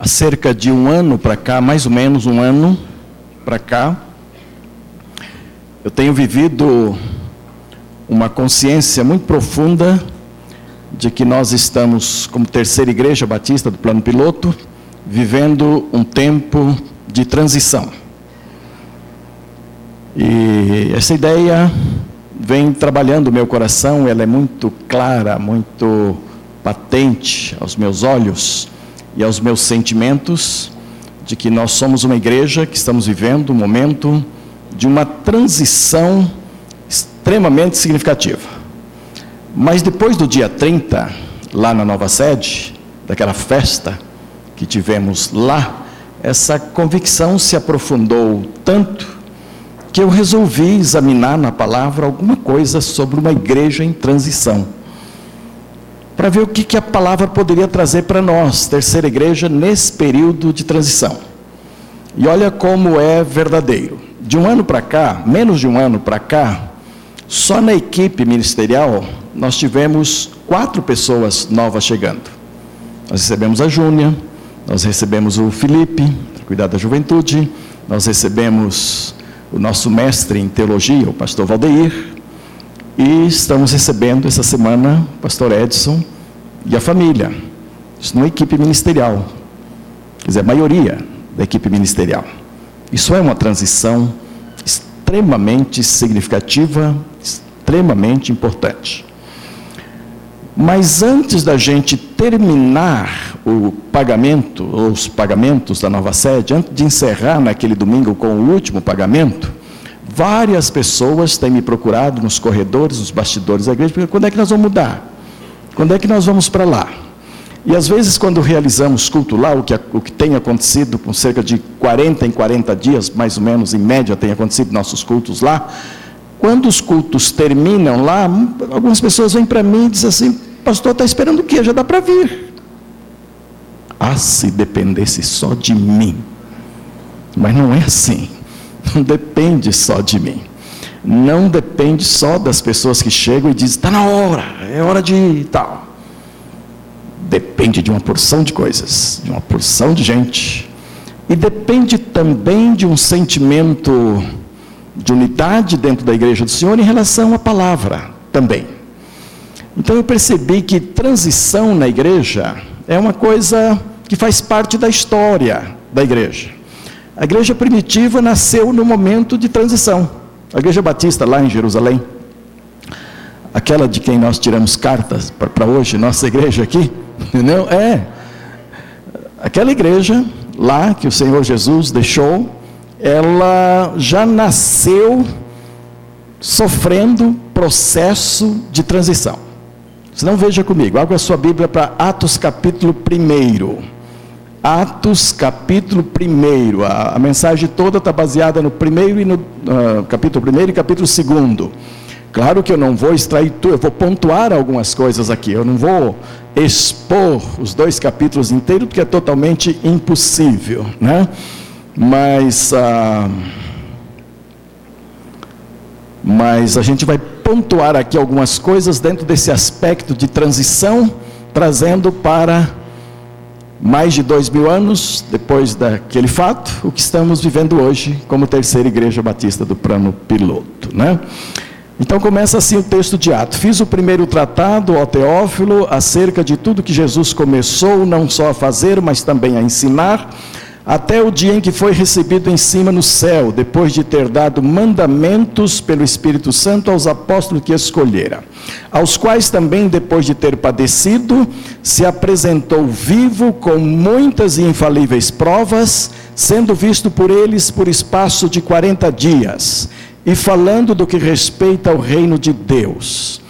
há cerca de um ano para cá, mais ou menos um ano para cá, eu tenho vivido uma consciência muito profunda de que nós estamos, como terceira igreja batista do plano piloto, vivendo um tempo de transição. E essa ideia vem trabalhando o meu coração, ela é muito clara, muito patente aos meus olhos e aos meus sentimentos de que nós somos uma igreja que estamos vivendo um momento de uma transição extremamente significativa. Mas depois do dia 30, lá na nova sede, daquela festa que tivemos lá, essa convicção se aprofundou tanto que eu resolvi examinar na palavra alguma coisa sobre uma igreja em transição. Para ver o que, que a palavra poderia trazer para nós, terceira igreja, nesse período de transição. E olha como é verdadeiro. De um ano para cá, menos de um ano para cá, só na equipe ministerial, nós tivemos quatro pessoas novas chegando. Nós recebemos a Júnia, nós recebemos o Felipe, para cuidar da juventude, nós recebemos o nosso mestre em teologia, o pastor Valdeir, e estamos recebendo essa semana o pastor Edson e a família. Isso não é equipe ministerial, quer dizer, a maioria da equipe ministerial. Isso é uma transição extremamente significativa, extremamente importante. Mas antes da gente terminar o pagamento, os pagamentos da nova sede, antes de encerrar naquele domingo com o último pagamento, várias pessoas têm me procurado nos corredores, nos bastidores da igreja, quando é que nós vamos mudar? Quando é que nós vamos para lá? E às vezes, quando realizamos culto lá, o que, o que tem acontecido com cerca de 40 em 40 dias, mais ou menos, em média, tem acontecido nossos cultos lá, quando os cultos terminam lá, algumas pessoas vêm para mim e dizem assim: Pastor, está esperando o quê? Já dá para vir. Ah, se dependesse só de mim. Mas não é assim. Não depende só de mim. Não depende só das pessoas que chegam e dizem: está na hora, é hora de ir tal. Depende de uma porção de coisas, de uma porção de gente. E depende também de um sentimento de unidade dentro da igreja do Senhor em relação à palavra também. Então eu percebi que transição na igreja é uma coisa que faz parte da história da igreja. A igreja primitiva nasceu no momento de transição. A igreja batista lá em Jerusalém, aquela de quem nós tiramos cartas para hoje, nossa igreja aqui, não é aquela igreja lá que o Senhor Jesus deixou ela já nasceu sofrendo processo de transição. Se não veja comigo, abra sua Bíblia para Atos capítulo 1. Atos capítulo 1. A, a, mensagem toda está baseada no primeiro e no uh, capítulo 1 e capítulo 2. Claro que eu não vou extrair tudo, eu vou pontuar algumas coisas aqui. Eu não vou expor os dois capítulos inteiros, porque é totalmente impossível, né? mas, ah, mas a gente vai pontuar aqui algumas coisas dentro desse aspecto de transição, trazendo para mais de dois mil anos depois daquele fato, o que estamos vivendo hoje como terceira igreja batista do plano piloto, né? Então começa assim o texto de Atos. Fiz o primeiro tratado ao Teófilo acerca de tudo que Jesus começou não só a fazer, mas também a ensinar até o dia em que foi recebido em cima no céu, depois de ter dado mandamentos pelo Espírito Santo aos apóstolos que escolhera, aos quais também, depois de ter padecido, se apresentou vivo com muitas e infalíveis provas, sendo visto por eles por espaço de quarenta dias, e falando do que respeita ao reino de Deus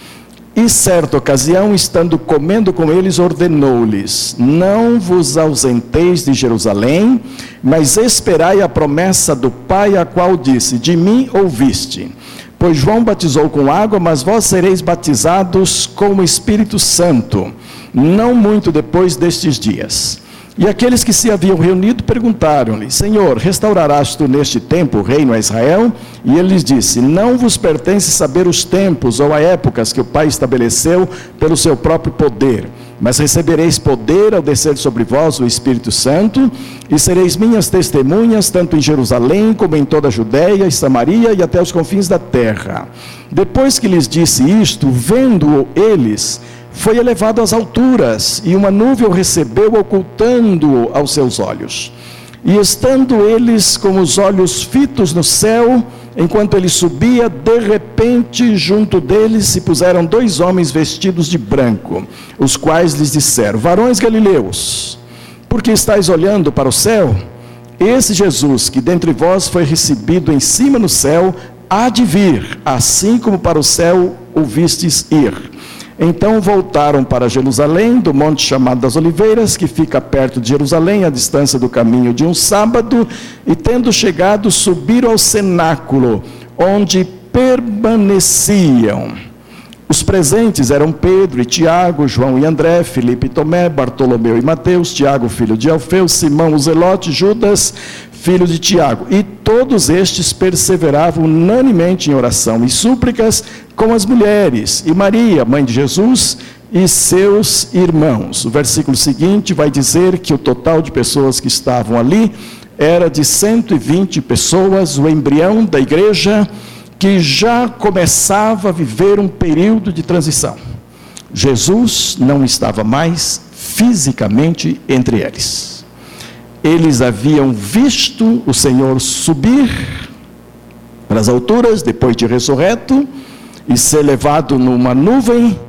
e certa ocasião, estando comendo com eles, ordenou-lhes: Não vos ausenteis de Jerusalém, mas esperai a promessa do Pai, a qual disse: De mim ouviste. Pois João batizou com água, mas vós sereis batizados com o Espírito Santo, não muito depois destes dias. E aqueles que se haviam reunido perguntaram-lhe: Senhor, restaurarás tu neste tempo o reino a Israel? E ele lhes disse: Não vos pertence saber os tempos ou as épocas que o Pai estabeleceu pelo seu próprio poder, mas recebereis poder ao descer sobre vós o Espírito Santo, e sereis minhas testemunhas, tanto em Jerusalém como em toda a Judéia e Samaria e até os confins da terra. Depois que lhes disse isto, vendo eles, foi elevado às alturas, e uma nuvem o recebeu, ocultando-o aos seus olhos. E estando eles com os olhos fitos no céu, enquanto ele subia, de repente, junto deles se puseram dois homens vestidos de branco, os quais lhes disseram: Varões galileus, por que estáis olhando para o céu? Esse Jesus, que dentre vós foi recebido em cima no céu, há de vir, assim como para o céu o vistes ir. Então voltaram para Jerusalém, do monte chamado das Oliveiras, que fica perto de Jerusalém, à distância do caminho de um sábado, e tendo chegado, subiram ao cenáculo, onde permaneciam. Os presentes eram Pedro e Tiago, João e André, Filipe e Tomé, Bartolomeu e Mateus, Tiago, filho de Alfeu, Simão o Zelote, Judas, filho de Tiago. E todos estes perseveravam unanimemente em oração e súplicas com as mulheres, e Maria, mãe de Jesus, e seus irmãos. O versículo seguinte vai dizer que o total de pessoas que estavam ali era de 120 pessoas, o embrião da igreja que já começava a viver um período de transição. Jesus não estava mais fisicamente entre eles. Eles haviam visto o Senhor subir para as alturas depois de ressurreto e ser levado numa nuvem,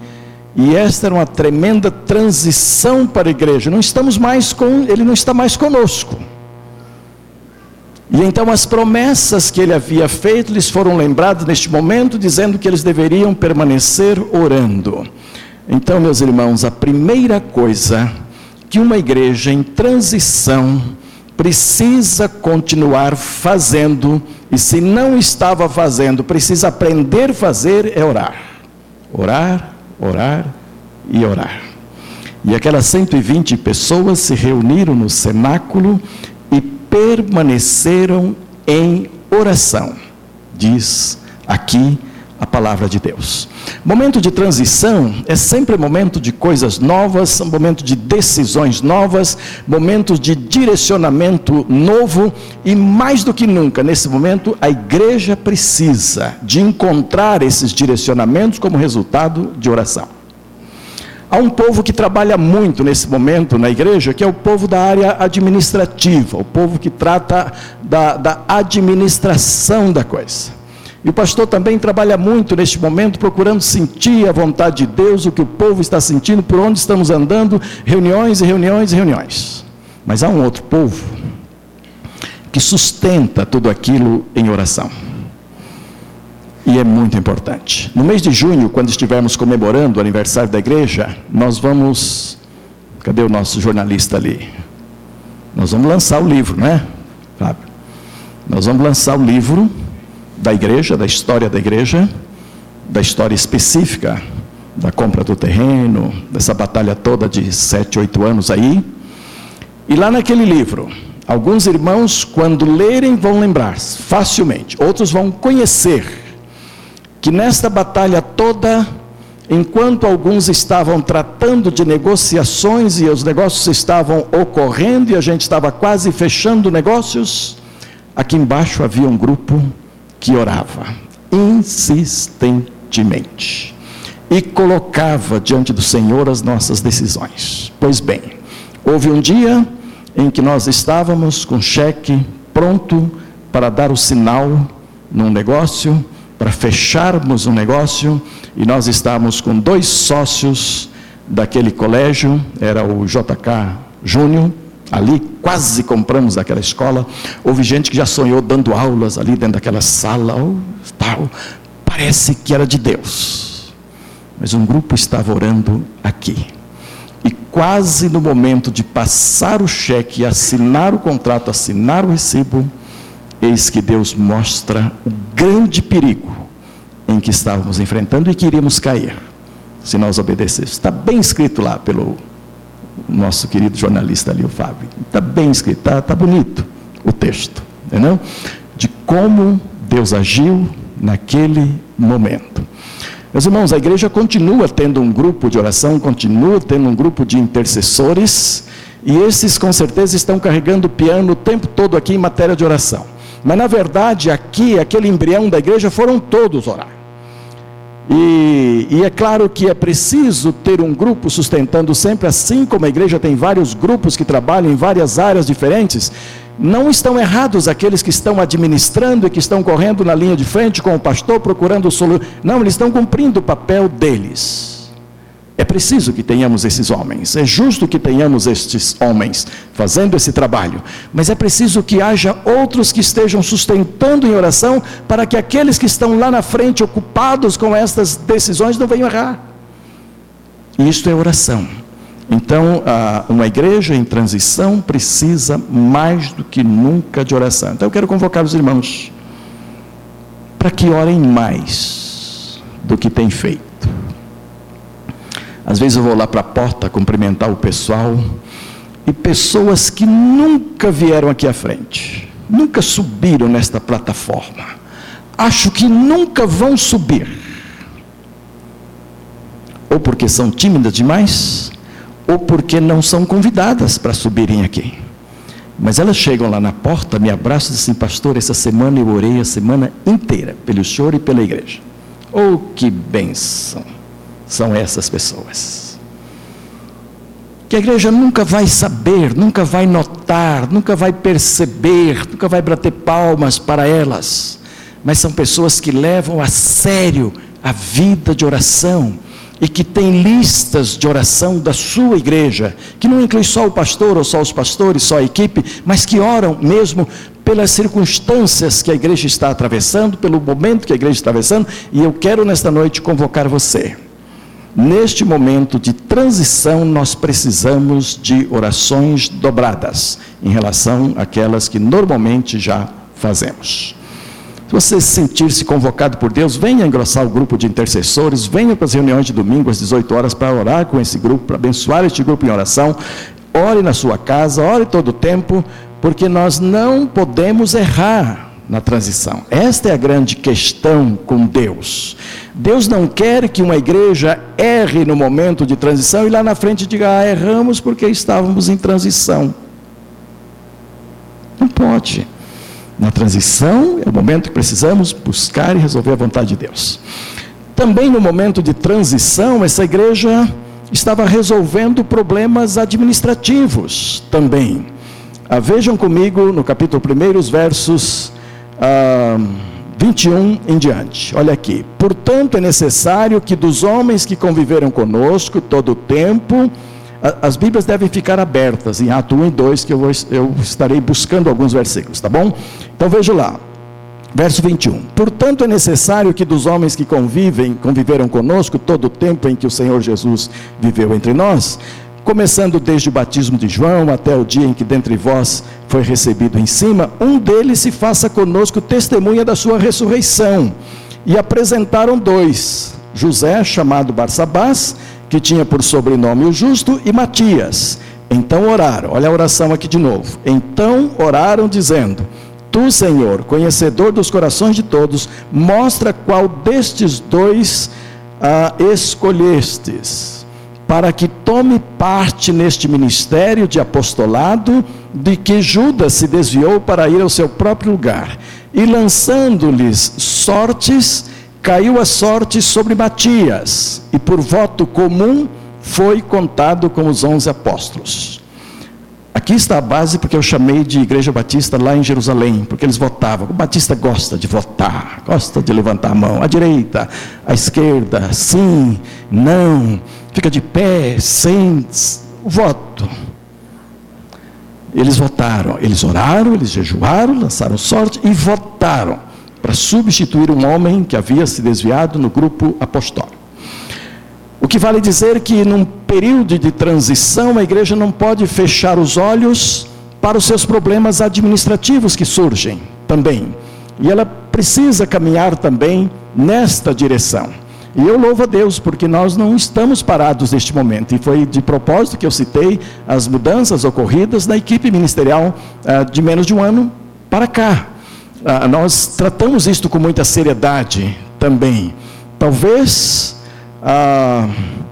e esta era uma tremenda transição para a igreja. Não estamos mais com, ele não está mais conosco. E então as promessas que ele havia feito lhes foram lembradas neste momento, dizendo que eles deveriam permanecer orando. Então, meus irmãos, a primeira coisa que uma igreja em transição precisa continuar fazendo, e se não estava fazendo, precisa aprender a fazer, é orar. Orar, orar e orar. E aquelas 120 pessoas se reuniram no cenáculo e permaneceram em oração, diz aqui a palavra de Deus. Momento de transição é sempre momento de coisas novas, momento de decisões novas, momentos de direcionamento novo e mais do que nunca nesse momento a igreja precisa de encontrar esses direcionamentos como resultado de oração. Há um povo que trabalha muito nesse momento na igreja, que é o povo da área administrativa, o povo que trata da, da administração da coisa. E o pastor também trabalha muito neste momento, procurando sentir a vontade de Deus, o que o povo está sentindo, por onde estamos andando, reuniões e reuniões e reuniões. Mas há um outro povo que sustenta tudo aquilo em oração. E é muito importante. No mês de junho, quando estivermos comemorando o aniversário da igreja, nós vamos. Cadê o nosso jornalista ali? Nós vamos lançar o livro, né, Fábio? Nós vamos lançar o livro da igreja, da história da igreja, da história específica da compra do terreno, dessa batalha toda de sete, oito anos aí. E lá naquele livro, alguns irmãos, quando lerem, vão lembrar facilmente, outros vão conhecer que nesta batalha toda, enquanto alguns estavam tratando de negociações e os negócios estavam ocorrendo e a gente estava quase fechando negócios, aqui embaixo havia um grupo que orava insistentemente e colocava diante do Senhor as nossas decisões. Pois bem, houve um dia em que nós estávamos com cheque pronto para dar o sinal num negócio, para fecharmos um negócio, e nós estávamos com dois sócios daquele colégio, era o JK Júnior ali, quase compramos aquela escola. Houve gente que já sonhou dando aulas ali dentro daquela sala, oh, tal. Parece que era de Deus. Mas um grupo estava orando aqui. E quase no momento de passar o cheque, assinar o contrato, assinar o recibo, eis que Deus mostra o grande perigo em que estávamos enfrentando e que iríamos cair se nós obedecêssemos. Está bem escrito lá pelo nosso querido jornalista ali, o Fábio. Está bem escrito, está tá bonito o texto, entendeu? De como Deus agiu naquele momento. Meus irmãos, a igreja continua tendo um grupo de oração, continua tendo um grupo de intercessores, e esses com certeza estão carregando o piano o tempo todo aqui em matéria de oração. Mas na verdade, aqui, aquele embrião da igreja foram todos orar. E, e, é claro que é preciso ter um grupo sustentando sempre, assim como a igreja tem vários grupos que trabalham em várias áreas diferentes. Não estão errados aqueles que estão administrando e que estão correndo na linha de frente com o pastor procurando solução. Não, eles estão cumprindo o papel deles. É preciso que tenhamos esses homens, é justo que tenhamos estes homens fazendo esse trabalho, mas é preciso que haja outros que estejam sustentando em oração para que aqueles que estão lá na frente ocupados com estas decisões não venham errar. E isto é oração. Então, uma igreja em transição precisa mais do que nunca de oração. Então, eu quero convocar os irmãos para que orem mais do que têm feito. Às vezes eu vou lá para a porta cumprimentar o pessoal e pessoas que nunca vieram aqui à frente, nunca subiram nesta plataforma, acho que nunca vão subir, ou porque são tímidas demais, ou porque não são convidadas para subirem aqui. Mas elas chegam lá na porta, me abraçam e dizem assim, pastor, essa semana eu orei a semana inteira, pelo senhor e pela igreja. Oh, que bênção! São essas pessoas. Que a igreja nunca vai saber, nunca vai notar, nunca vai perceber, nunca vai bater palmas para elas, mas são pessoas que levam a sério a vida de oração e que têm listas de oração da sua igreja, que não inclui só o pastor ou só os pastores, só a equipe, mas que oram mesmo pelas circunstâncias que a igreja está atravessando, pelo momento que a igreja está atravessando, e eu quero nesta noite convocar você Neste momento de transição, nós precisamos de orações dobradas em relação àquelas que normalmente já fazemos. Se você sentir-se convocado por Deus, venha engrossar o grupo de intercessores, venha para as reuniões de domingo às 18 horas para orar com esse grupo, para abençoar este grupo em oração. Ore na sua casa, ore todo o tempo, porque nós não podemos errar na transição. Esta é a grande questão com Deus. Deus não quer que uma igreja erre no momento de transição e lá na frente diga, ah, erramos porque estávamos em transição. Não pode. Na transição é o momento que precisamos buscar e resolver a vontade de Deus. Também no momento de transição, essa igreja estava resolvendo problemas administrativos também. Ah, vejam comigo no capítulo 1, os versos ah, 21 em diante. Olha aqui. Portanto, é necessário que dos homens que conviveram conosco todo o tempo, as Bíblias devem ficar abertas em Atos 1 e 2, que eu, vou, eu estarei buscando alguns versículos, tá bom? Então veja lá. Verso 21. Portanto, é necessário que dos homens que convivem, conviveram conosco todo o tempo em que o Senhor Jesus viveu entre nós, começando desde o batismo de João até o dia em que dentre vós foi recebido em cima, um deles se faça conosco testemunha da sua ressurreição. E apresentaram dois: José, chamado Barsabás, que tinha por sobrenome o justo, e Matias. Então oraram, olha a oração aqui de novo. Então oraram, dizendo: Tu, Senhor, conhecedor dos corações de todos, mostra qual destes dois ah, escolhestes para que tome parte neste ministério de apostolado, de que Judas se desviou para ir ao seu próprio lugar. E lançando-lhes sortes, caiu a sorte sobre Matias, e por voto comum foi contado com os onze apóstolos. Aqui está a base porque eu chamei de Igreja Batista lá em Jerusalém, porque eles votavam. O Batista gosta de votar, gosta de levantar a mão, à direita, à esquerda, sim, não fica de pé, sem voto. Eles votaram, eles oraram, eles jejuaram, lançaram sorte e votaram para substituir um homem que havia se desviado no grupo apostólico. O que vale dizer que num período de transição a igreja não pode fechar os olhos para os seus problemas administrativos que surgem também. E ela precisa caminhar também nesta direção. E eu louvo a Deus, porque nós não estamos parados neste momento. E foi de propósito que eu citei as mudanças ocorridas na equipe ministerial uh, de menos de um ano para cá. Uh, nós tratamos isto com muita seriedade também. Talvez. Uh,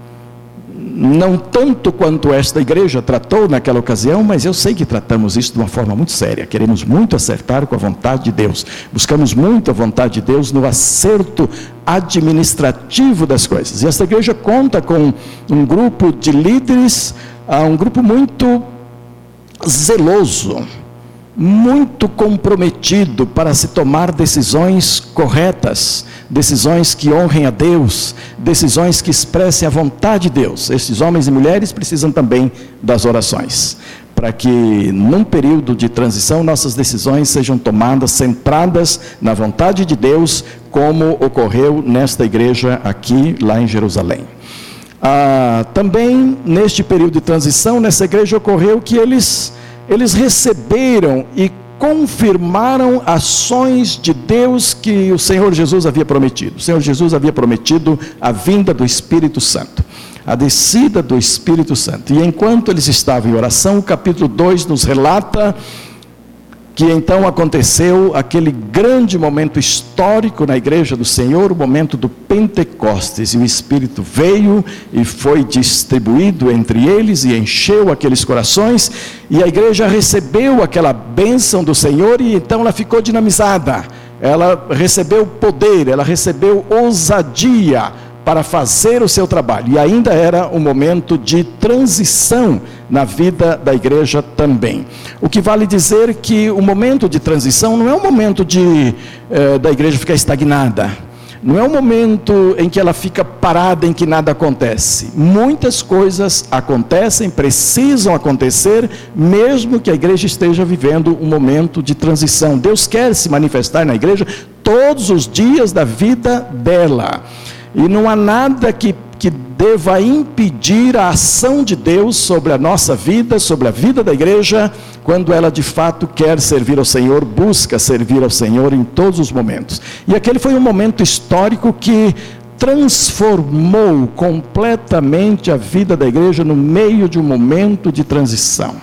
não tanto quanto esta igreja tratou naquela ocasião, mas eu sei que tratamos isso de uma forma muito séria. Queremos muito acertar com a vontade de Deus. Buscamos muito a vontade de Deus no acerto administrativo das coisas. E esta igreja conta com um grupo de líderes, ah, um grupo muito zeloso muito comprometido para se tomar decisões corretas, decisões que honrem a Deus, decisões que expressem a vontade de Deus. Esses homens e mulheres precisam também das orações, para que num período de transição nossas decisões sejam tomadas centradas na vontade de Deus, como ocorreu nesta igreja aqui, lá em Jerusalém. Ah, também neste período de transição, nessa igreja ocorreu que eles eles receberam e confirmaram ações de Deus que o Senhor Jesus havia prometido. O Senhor Jesus havia prometido a vinda do Espírito Santo, a descida do Espírito Santo. E enquanto eles estavam em oração, o capítulo 2 nos relata que então aconteceu aquele grande momento histórico na igreja do Senhor, o momento do Pentecostes, e o Espírito veio e foi distribuído entre eles e encheu aqueles corações, e a igreja recebeu aquela bênção do Senhor e então ela ficou dinamizada, ela recebeu poder, ela recebeu ousadia para fazer o seu trabalho. E ainda era um momento de transição na vida da igreja também. O que vale dizer que o momento de transição não é um momento de eh, da igreja ficar estagnada. Não é um momento em que ela fica parada, em que nada acontece. Muitas coisas acontecem, precisam acontecer, mesmo que a igreja esteja vivendo um momento de transição. Deus quer se manifestar na igreja todos os dias da vida dela. E não há nada que, que deva impedir a ação de Deus sobre a nossa vida, sobre a vida da igreja, quando ela de fato quer servir ao Senhor, busca servir ao Senhor em todos os momentos. E aquele foi um momento histórico que transformou completamente a vida da igreja no meio de um momento de transição.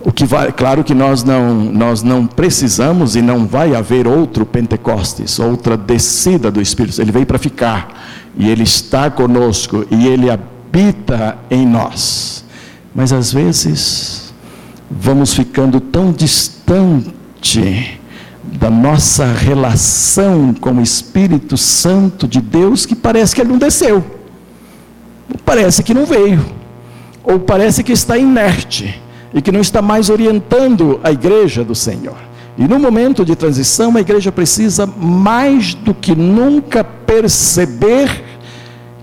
O que vai, claro que nós não, nós não precisamos e não vai haver outro Pentecostes, outra descida do Espírito. Ele veio para ficar e ele está conosco e ele habita em nós. Mas às vezes vamos ficando tão distante da nossa relação com o Espírito Santo de Deus que parece que ele não desceu. Parece que não veio. Ou parece que está inerte e que não está mais orientando a igreja do Senhor. E no momento de transição, a igreja precisa mais do que nunca perceber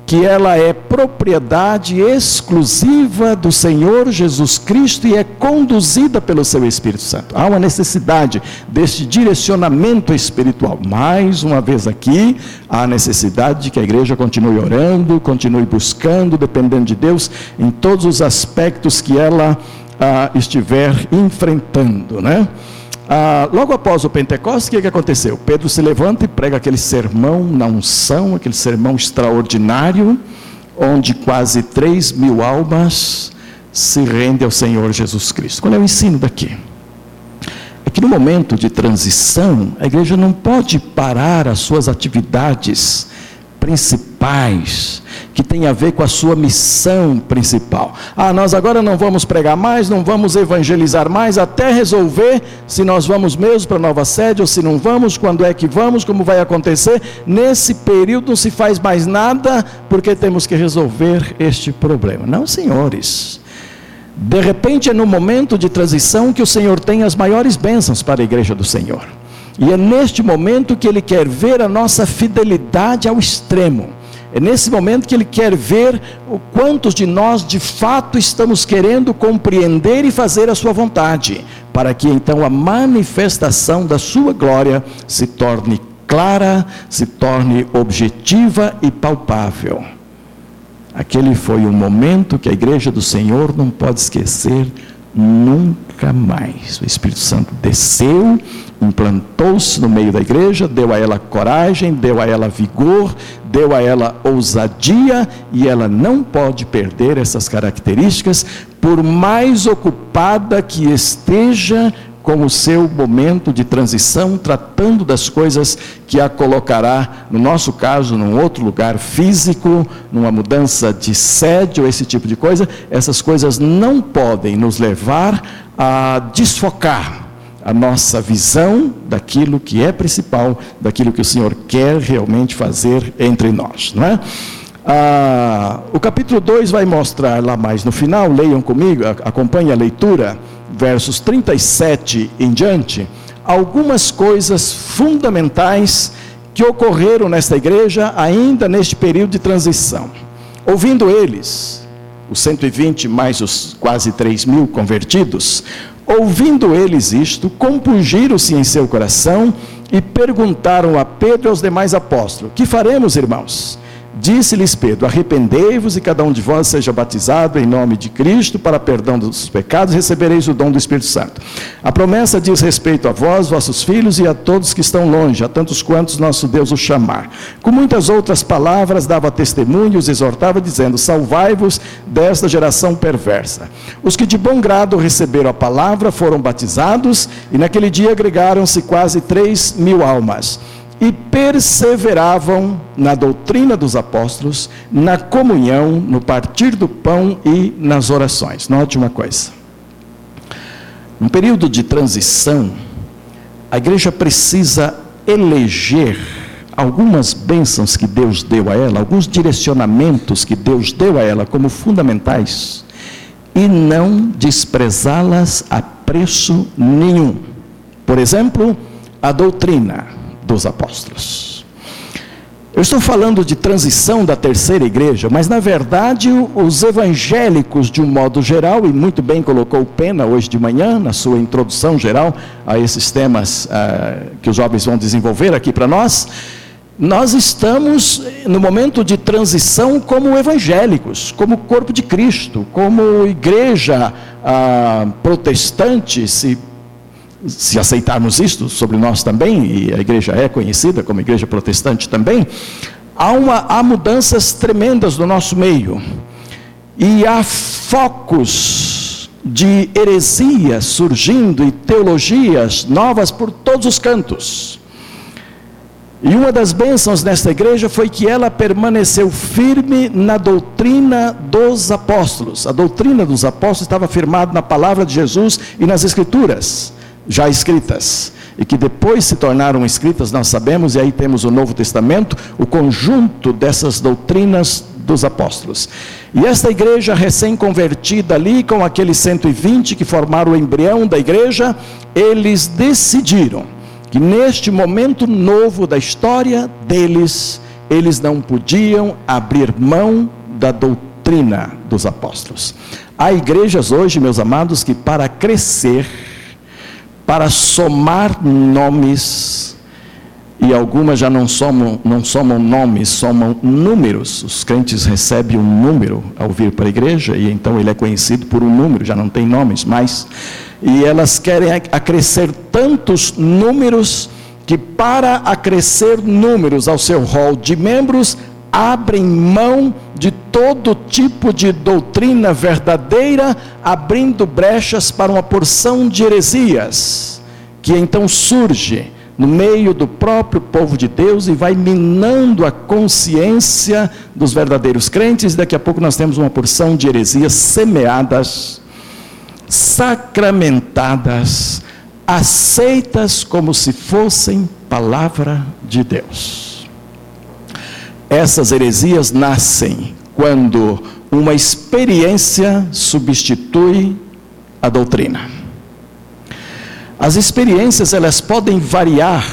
que ela é propriedade exclusiva do Senhor Jesus Cristo e é conduzida pelo seu Espírito Santo. Há uma necessidade deste direcionamento espiritual. Mais uma vez aqui, há necessidade de que a igreja continue orando, continue buscando, dependendo de Deus, em todos os aspectos que ela ah, estiver enfrentando, né? Ah, logo após o Pentecostes, o que, que aconteceu? Pedro se levanta e prega aquele sermão na unção, aquele sermão extraordinário, onde quase 3 mil almas se rendem ao Senhor Jesus Cristo. Qual é o ensino daqui? É que no momento de transição, a igreja não pode parar as suas atividades principais, que tem a ver com a sua missão principal. Ah, nós agora não vamos pregar mais, não vamos evangelizar mais, até resolver se nós vamos mesmo para a nova sede ou se não vamos, quando é que vamos, como vai acontecer. Nesse período não se faz mais nada, porque temos que resolver este problema. Não, senhores. De repente é no momento de transição que o Senhor tem as maiores bênçãos para a igreja do Senhor. E é neste momento que Ele quer ver a nossa fidelidade ao extremo. É nesse momento que Ele quer ver o quantos de nós de fato estamos querendo compreender e fazer a Sua vontade, para que então a manifestação da Sua glória se torne clara, se torne objetiva e palpável. Aquele foi um momento que a igreja do Senhor não pode esquecer nunca mais. O Espírito Santo desceu, implantou-se no meio da igreja, deu a ela coragem, deu a ela vigor, deu a ela ousadia e ela não pode perder essas características, por mais ocupada que esteja com o seu momento de transição, tratando das coisas que a colocará, no nosso caso, num outro lugar físico, numa mudança de sede ou esse tipo de coisa, essas coisas não podem nos levar a desfocar a nossa visão daquilo que é principal, daquilo que o Senhor quer realmente fazer entre nós, não é? Ah, o capítulo 2 vai mostrar lá mais no final, leiam comigo, acompanhe a leitura versos 37 em diante, algumas coisas fundamentais que ocorreram nesta igreja ainda neste período de transição. Ouvindo eles, os 120 mais os quase 3 mil convertidos, ouvindo eles isto, compungiram-se em seu coração e perguntaram a Pedro e aos demais apóstolos: Que faremos, irmãos? Disse-lhes Pedro: Arrependei-vos e cada um de vós seja batizado em nome de Cristo para perdão dos pecados, recebereis o dom do Espírito Santo. A promessa diz respeito a vós, vossos filhos e a todos que estão longe, a tantos quantos nosso Deus os chamar. Com muitas outras palavras dava testemunho e os exortava, dizendo: Salvai-vos desta geração perversa. Os que de bom grado receberam a palavra foram batizados, e naquele dia agregaram-se quase três mil almas e perseveravam na doutrina dos apóstolos, na comunhão, no partir do pão e nas orações. Note uma coisa. Num período de transição, a igreja precisa eleger algumas bênçãos que Deus deu a ela, alguns direcionamentos que Deus deu a ela como fundamentais, e não desprezá-las a preço nenhum. Por exemplo, a doutrina dos apóstolos. Eu estou falando de transição da terceira igreja, mas na verdade os evangélicos, de um modo geral, e muito bem colocou Pena hoje de manhã, na sua introdução geral a esses temas uh, que os jovens vão desenvolver aqui para nós, nós estamos no momento de transição como evangélicos, como corpo de Cristo, como igreja uh, protestante, se se aceitarmos isto sobre nós também, e a igreja é conhecida como igreja protestante também, há, uma, há mudanças tremendas no nosso meio. E há focos de heresias surgindo e teologias novas por todos os cantos. E uma das bênçãos nesta igreja foi que ela permaneceu firme na doutrina dos apóstolos. A doutrina dos apóstolos estava firmada na palavra de Jesus e nas Escrituras já escritas e que depois se tornaram escritas, nós sabemos, e aí temos o Novo Testamento, o conjunto dessas doutrinas dos apóstolos. E esta igreja recém-convertida ali, com aqueles 120 que formaram o embrião da igreja, eles decidiram que neste momento novo da história deles, eles não podiam abrir mão da doutrina dos apóstolos. Há igrejas hoje, meus amados, que para crescer, para somar nomes, e algumas já não somam, não somam nomes, somam números. Os crentes recebem um número ao vir para a igreja, e então ele é conhecido por um número, já não tem nomes mais. E elas querem acrescer tantos números que, para acrescer números ao seu rol de membros, abrem mão de todo tipo de doutrina verdadeira, abrindo brechas para uma porção de heresias, que então surge no meio do próprio povo de Deus e vai minando a consciência dos verdadeiros crentes. Daqui a pouco nós temos uma porção de heresias semeadas, sacramentadas, aceitas como se fossem palavra de Deus. Essas heresias nascem quando uma experiência substitui a doutrina. As experiências elas podem variar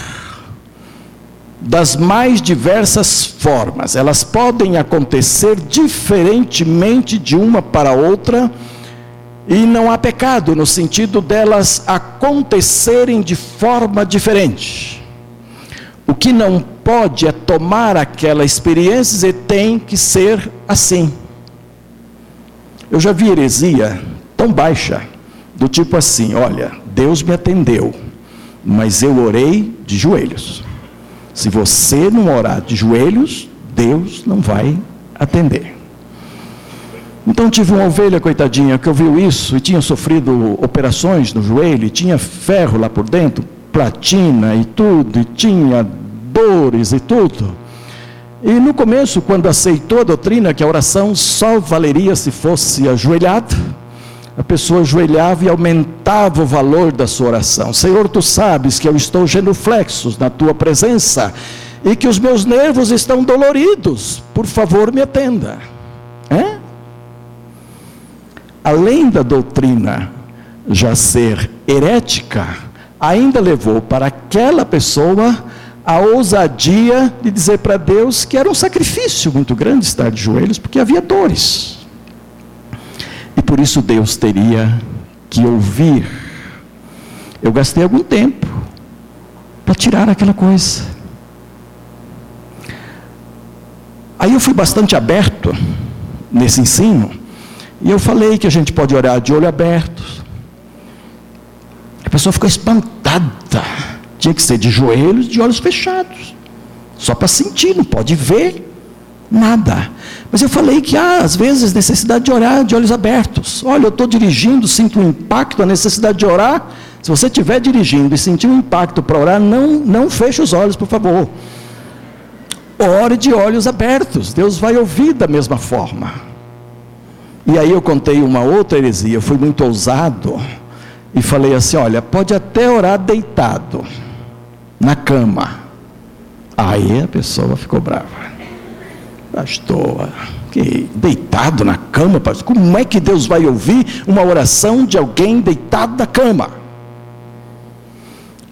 das mais diversas formas. Elas podem acontecer diferentemente de uma para outra, e não há pecado no sentido delas acontecerem de forma diferente. O que não pode é tomar aquela experiência e tem que ser assim. Eu já vi heresia tão baixa, do tipo assim: olha, Deus me atendeu, mas eu orei de joelhos. Se você não orar de joelhos, Deus não vai atender. Então tive uma ovelha, coitadinha, que ouviu isso e tinha sofrido operações no joelho, e tinha ferro lá por dentro, platina e tudo, e tinha dores e tudo. E no começo, quando aceitou a doutrina que a oração só valeria se fosse ajoelhada, a pessoa ajoelhava e aumentava o valor da sua oração. Senhor, tu sabes que eu estou genuflexos na tua presença e que os meus nervos estão doloridos. Por favor, me atenda. É? Além da doutrina já ser herética, ainda levou para aquela pessoa a ousadia de dizer para Deus que era um sacrifício muito grande estar de joelhos, porque havia dores. E por isso Deus teria que ouvir. Eu gastei algum tempo para tirar aquela coisa. Aí eu fui bastante aberto nesse ensino, e eu falei que a gente pode orar de olho aberto. A pessoa ficou espantada. Tinha que ser de joelhos, de olhos fechados. Só para sentir, não pode ver nada. Mas eu falei que há, às vezes, necessidade de orar de olhos abertos. Olha, eu estou dirigindo, sinto um impacto, a necessidade de orar. Se você estiver dirigindo e sentir um impacto para orar, não, não feche os olhos, por favor. Ore de olhos abertos. Deus vai ouvir da mesma forma. E aí eu contei uma outra heresia, eu fui muito ousado e falei assim: olha, pode até orar deitado na cama. Aí a pessoa ficou brava. Pastor, que deitado na cama, pastor. Como é que Deus vai ouvir uma oração de alguém deitado na cama?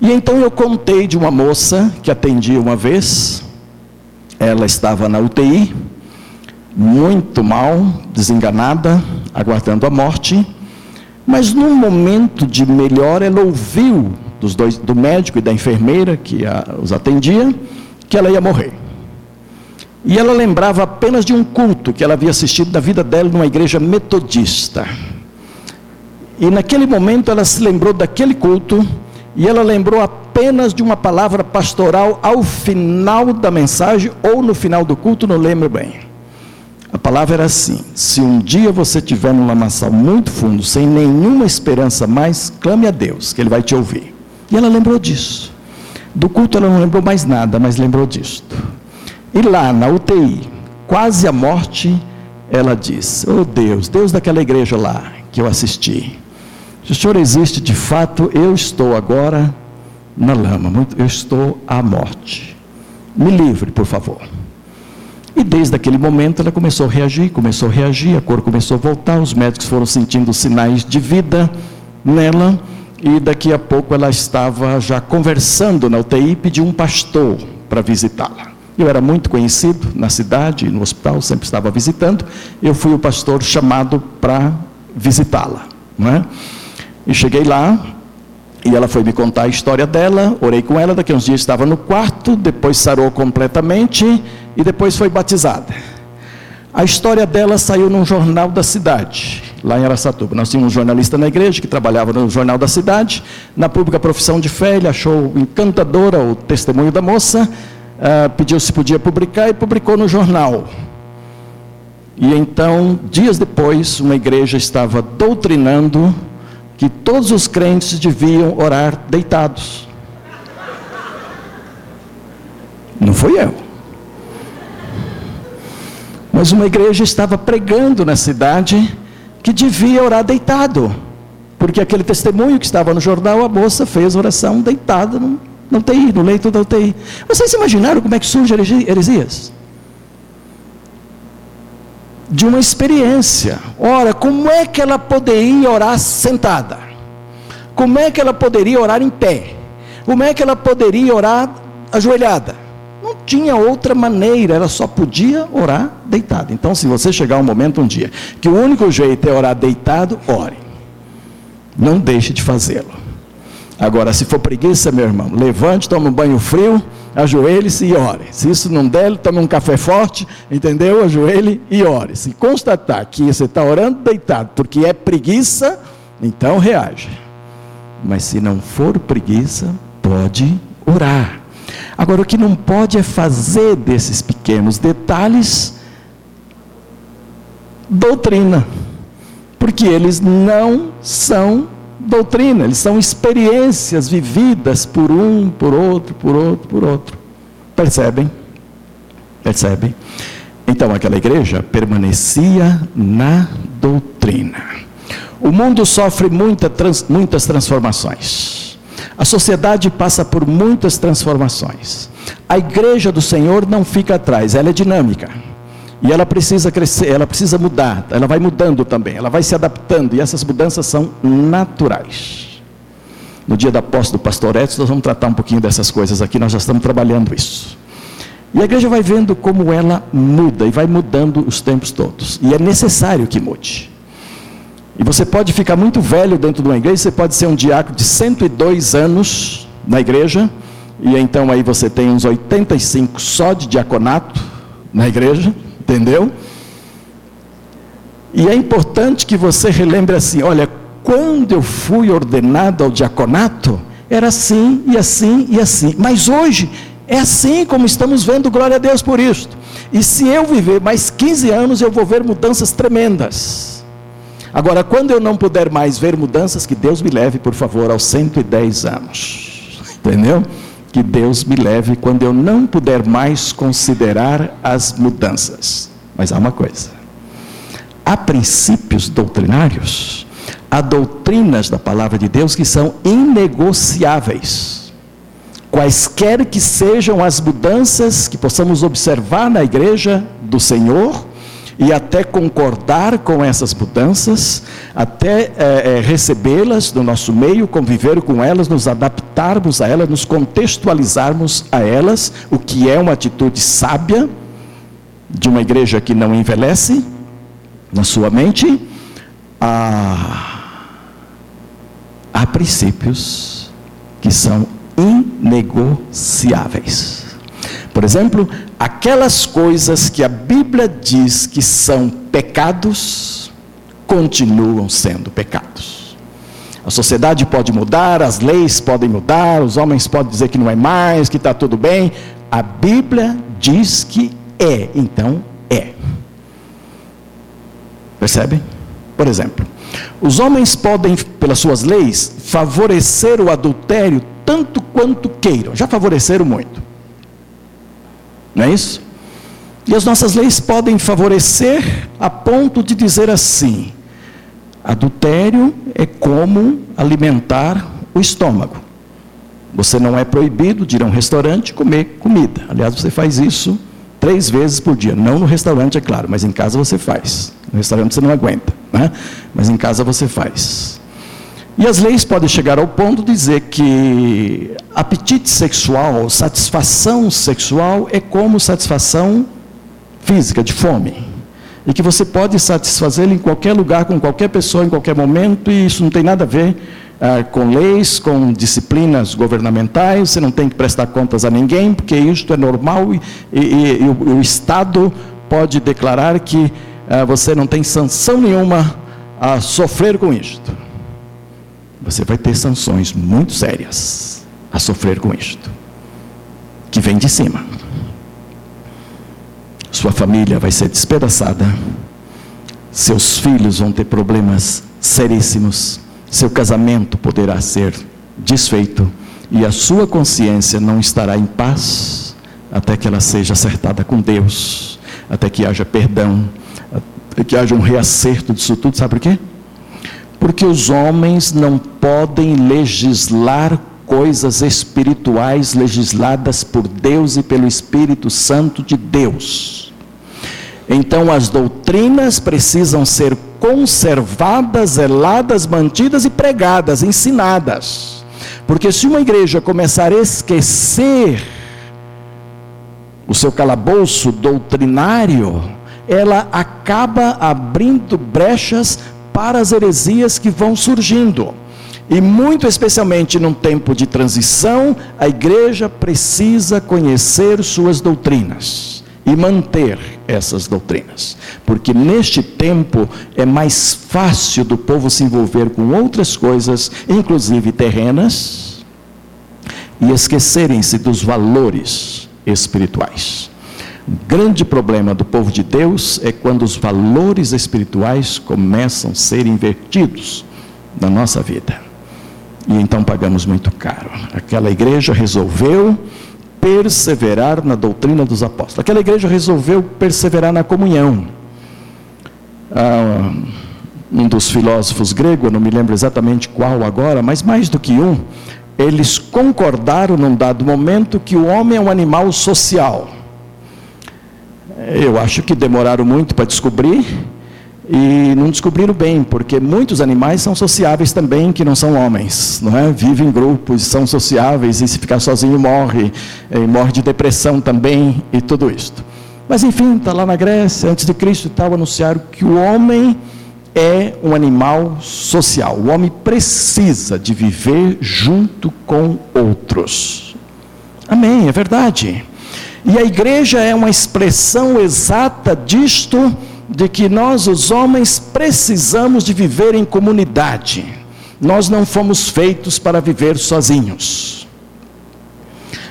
E então eu contei de uma moça que atendi uma vez. Ela estava na UTI, muito mal, desenganada, aguardando a morte. Mas num momento de melhor, ela ouviu dos dois, do médico e da enfermeira que a, os atendia, que ela ia morrer. E ela lembrava apenas de um culto que ela havia assistido na vida dela numa igreja metodista. E naquele momento ela se lembrou daquele culto e ela lembrou apenas de uma palavra pastoral ao final da mensagem ou no final do culto, não lembro bem. A palavra era assim: se um dia você estiver num lamaçal muito fundo, sem nenhuma esperança mais, clame a Deus, que Ele vai te ouvir. E ela lembrou disso. Do culto ela não lembrou mais nada, mas lembrou disto. E lá na UTI, quase a morte, ela diz: Oh Deus, Deus daquela igreja lá que eu assisti. Se o Senhor existe de fato, eu estou agora na lama, eu estou à morte. Me livre, por favor. E desde aquele momento ela começou a reagir, começou a reagir, a cor começou a voltar, os médicos foram sentindo sinais de vida nela, e daqui a pouco ela estava já conversando na UTI pediu um pastor para visitá-la. Eu era muito conhecido na cidade, no hospital, sempre estava visitando. Eu fui o pastor chamado para visitá-la. É? E cheguei lá, e ela foi me contar a história dela, orei com ela, daqui a uns dias estava no quarto, depois sarou completamente e depois foi batizada. A história dela saiu num jornal da cidade, lá em Aracatuba. Nós tínhamos um jornalista na igreja que trabalhava no jornal da cidade. Na pública profissão de fé, ele achou encantadora o testemunho da moça, uh, pediu se podia publicar e publicou no jornal. E então, dias depois, uma igreja estava doutrinando que todos os crentes deviam orar deitados. Não fui eu. Mas uma igreja estava pregando na cidade que devia orar deitado. Porque aquele testemunho que estava no jornal, a moça fez oração deitada no, na UTI, no leito da UTI. Vocês imaginaram como é que surge heresias? De uma experiência. Ora, como é que ela poderia orar sentada? Como é que ela poderia orar em pé? Como é que ela poderia orar ajoelhada? Tinha outra maneira, ela só podia orar deitada. Então, se você chegar um momento um dia que o único jeito é orar deitado, ore. Não deixe de fazê-lo. Agora, se for preguiça, meu irmão, levante, tome um banho frio, ajoelhe-se e ore. Se isso não der, tome um café forte, entendeu? Ajoelhe e ore. Se constatar que você está orando deitado porque é preguiça, então reage. Mas se não for preguiça, pode orar. Agora, o que não pode é fazer desses pequenos detalhes doutrina, porque eles não são doutrina, eles são experiências vividas por um, por outro, por outro, por outro. Percebem? Percebem? Então aquela igreja permanecia na doutrina. O mundo sofre muita trans, muitas transformações. A sociedade passa por muitas transformações. A igreja do Senhor não fica atrás, ela é dinâmica. E ela precisa crescer, ela precisa mudar, ela vai mudando também, ela vai se adaptando, e essas mudanças são naturais. No dia da posse do pastor Edson, nós vamos tratar um pouquinho dessas coisas aqui, nós já estamos trabalhando isso. E a igreja vai vendo como ela muda e vai mudando os tempos todos. E é necessário que mude. E você pode ficar muito velho dentro de uma igreja, você pode ser um diácono de 102 anos na igreja, e então aí você tem uns 85 só de diaconato na igreja, entendeu? E é importante que você relembre assim: olha, quando eu fui ordenado ao diaconato, era assim e assim e assim, mas hoje é assim como estamos vendo, glória a Deus por isto. E se eu viver mais 15 anos, eu vou ver mudanças tremendas. Agora, quando eu não puder mais ver mudanças, que Deus me leve, por favor, aos 110 anos. Entendeu? Que Deus me leve quando eu não puder mais considerar as mudanças. Mas há uma coisa: há princípios doutrinários, há doutrinas da palavra de Deus que são inegociáveis quaisquer que sejam as mudanças que possamos observar na igreja do Senhor, e até concordar com essas mudanças, até é, recebê-las no nosso meio, conviver com elas, nos adaptarmos a elas, nos contextualizarmos a elas, o que é uma atitude sábia de uma igreja que não envelhece na sua mente. Há, há princípios que são inegociáveis. Por exemplo, aquelas coisas que a Bíblia diz que são pecados, continuam sendo pecados. A sociedade pode mudar, as leis podem mudar, os homens podem dizer que não é mais, que está tudo bem. A Bíblia diz que é, então é. Percebe? Por exemplo, os homens podem, pelas suas leis, favorecer o adultério tanto quanto queiram. Já favoreceram muito. Não é isso? E as nossas leis podem favorecer a ponto de dizer assim: adultério é como alimentar o estômago. Você não é proibido de ir a um restaurante comer comida. Aliás, você faz isso três vezes por dia. Não no restaurante, é claro, mas em casa você faz. No restaurante você não aguenta, né? mas em casa você faz. E as leis podem chegar ao ponto de dizer que apetite sexual, satisfação sexual é como satisfação física, de fome. E que você pode satisfazê-lo em qualquer lugar, com qualquer pessoa, em qualquer momento, e isso não tem nada a ver ah, com leis, com disciplinas governamentais, você não tem que prestar contas a ninguém, porque isto é normal e, e, e o, o, Estado pode declarar que ah, você não tem sanção nenhuma a sofrer com isto você vai ter sanções muito sérias a sofrer com isto, que vem de cima. Sua família vai ser despedaçada, seus filhos vão ter problemas seríssimos, seu casamento poderá ser desfeito e a sua consciência não estará em paz até que ela seja acertada com Deus, até que haja perdão, até que haja um reacerto disso tudo, sabe por quê? Porque os homens não podem legislar coisas espirituais legisladas por Deus e pelo Espírito Santo de Deus. Então as doutrinas precisam ser conservadas, zeladas, mantidas e pregadas, ensinadas. Porque se uma igreja começar a esquecer o seu calabouço doutrinário, ela acaba abrindo brechas para as heresias que vão surgindo. E muito especialmente num tempo de transição, a igreja precisa conhecer suas doutrinas e manter essas doutrinas. Porque neste tempo é mais fácil do povo se envolver com outras coisas, inclusive terrenas, e esquecerem-se dos valores espirituais. Grande problema do povo de Deus é quando os valores espirituais começam a ser invertidos na nossa vida. E então pagamos muito caro. Aquela igreja resolveu perseverar na doutrina dos apóstolos. Aquela igreja resolveu perseverar na comunhão. Ah, um dos filósofos gregos, não me lembro exatamente qual agora, mas mais do que um, eles concordaram num dado momento que o homem é um animal social. Eu acho que demoraram muito para descobrir e não descobriram bem, porque muitos animais são sociáveis também, que não são homens, não é? Vivem em grupos, são sociáveis e se ficar sozinho morre, e morre de depressão também e tudo isto. Mas enfim, está lá na Grécia, antes de Cristo e tal, anunciaram que o homem é um animal social. O homem precisa de viver junto com outros. Amém, é verdade. E a igreja é uma expressão exata disto de que nós, os homens, precisamos de viver em comunidade. Nós não fomos feitos para viver sozinhos.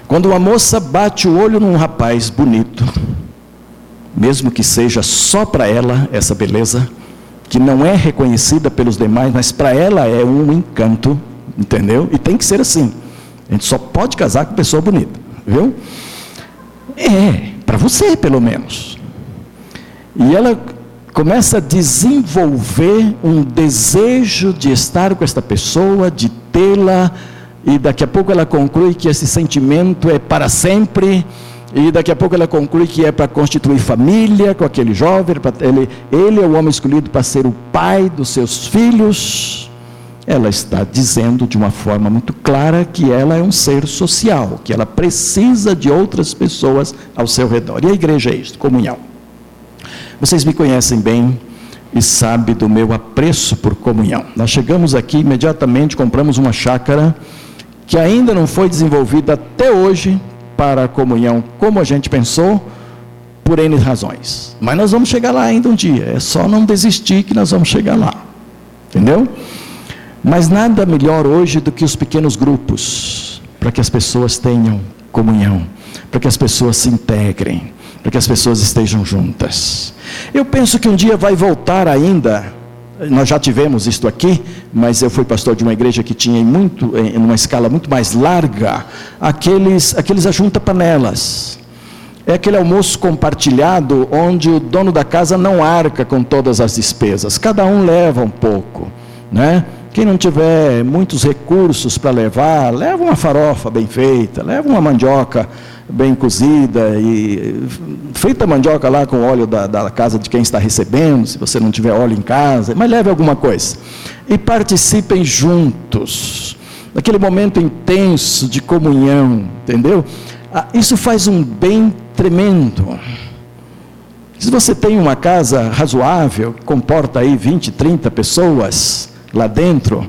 Quando uma moça bate o olho num rapaz bonito, mesmo que seja só para ela essa beleza, que não é reconhecida pelos demais, mas para ela é um encanto, entendeu? E tem que ser assim. A gente só pode casar com pessoa bonita, viu? É, para você pelo menos. E ela começa a desenvolver um desejo de estar com esta pessoa, de tê-la, e daqui a pouco ela conclui que esse sentimento é para sempre, e daqui a pouco ela conclui que é para constituir família com aquele jovem, ele, ele é o homem escolhido para ser o pai dos seus filhos. Ela está dizendo de uma forma muito clara que ela é um ser social, que ela precisa de outras pessoas ao seu redor. E a igreja é isso, comunhão. Vocês me conhecem bem e sabem do meu apreço por comunhão. Nós chegamos aqui imediatamente, compramos uma chácara que ainda não foi desenvolvida até hoje para a comunhão como a gente pensou, por N razões. Mas nós vamos chegar lá ainda um dia, é só não desistir que nós vamos chegar lá. Entendeu? Mas nada melhor hoje do que os pequenos grupos, para que as pessoas tenham comunhão, para que as pessoas se integrem, para que as pessoas estejam juntas. Eu penso que um dia vai voltar ainda. Nós já tivemos isto aqui, mas eu fui pastor de uma igreja que tinha em muito, em uma escala muito mais larga, aqueles, aqueles ajunta panelas. É aquele almoço compartilhado onde o dono da casa não arca com todas as despesas, cada um leva um pouco, né? Quem não tiver muitos recursos para levar, leva uma farofa bem feita, leva uma mandioca bem cozida e feita a mandioca lá com óleo da, da, casa de quem está recebendo, se você não tiver óleo em casa, mas leve alguma coisa. E participem juntos, naquele momento intenso de comunhão, entendeu? Ah, isso faz um bem tremendo. Se você tem uma casa razoável, comporta aí 20, 30 pessoas lá dentro,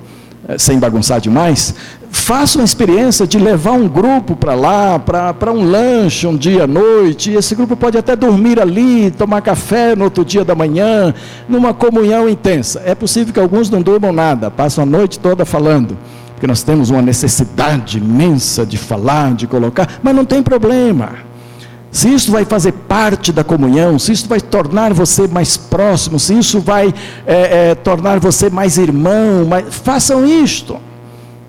eh, sem bagunçar demais, faça uma experiência de levar um grupo para lá, para um lanche um dia à noite, e esse grupo pode até dormir ali, tomar café no outro dia da manhã, numa comunhão intensa. É possível que alguns não durmam nada, passam a noite toda falando, porque nós temos uma necessidade imensa de falar, de colocar, mas não tem problema. Se isso vai fazer parte da comunhão, se isso vai tornar você mais próximo, se isso vai é, é, tornar você mais irmão, mais... façam isto.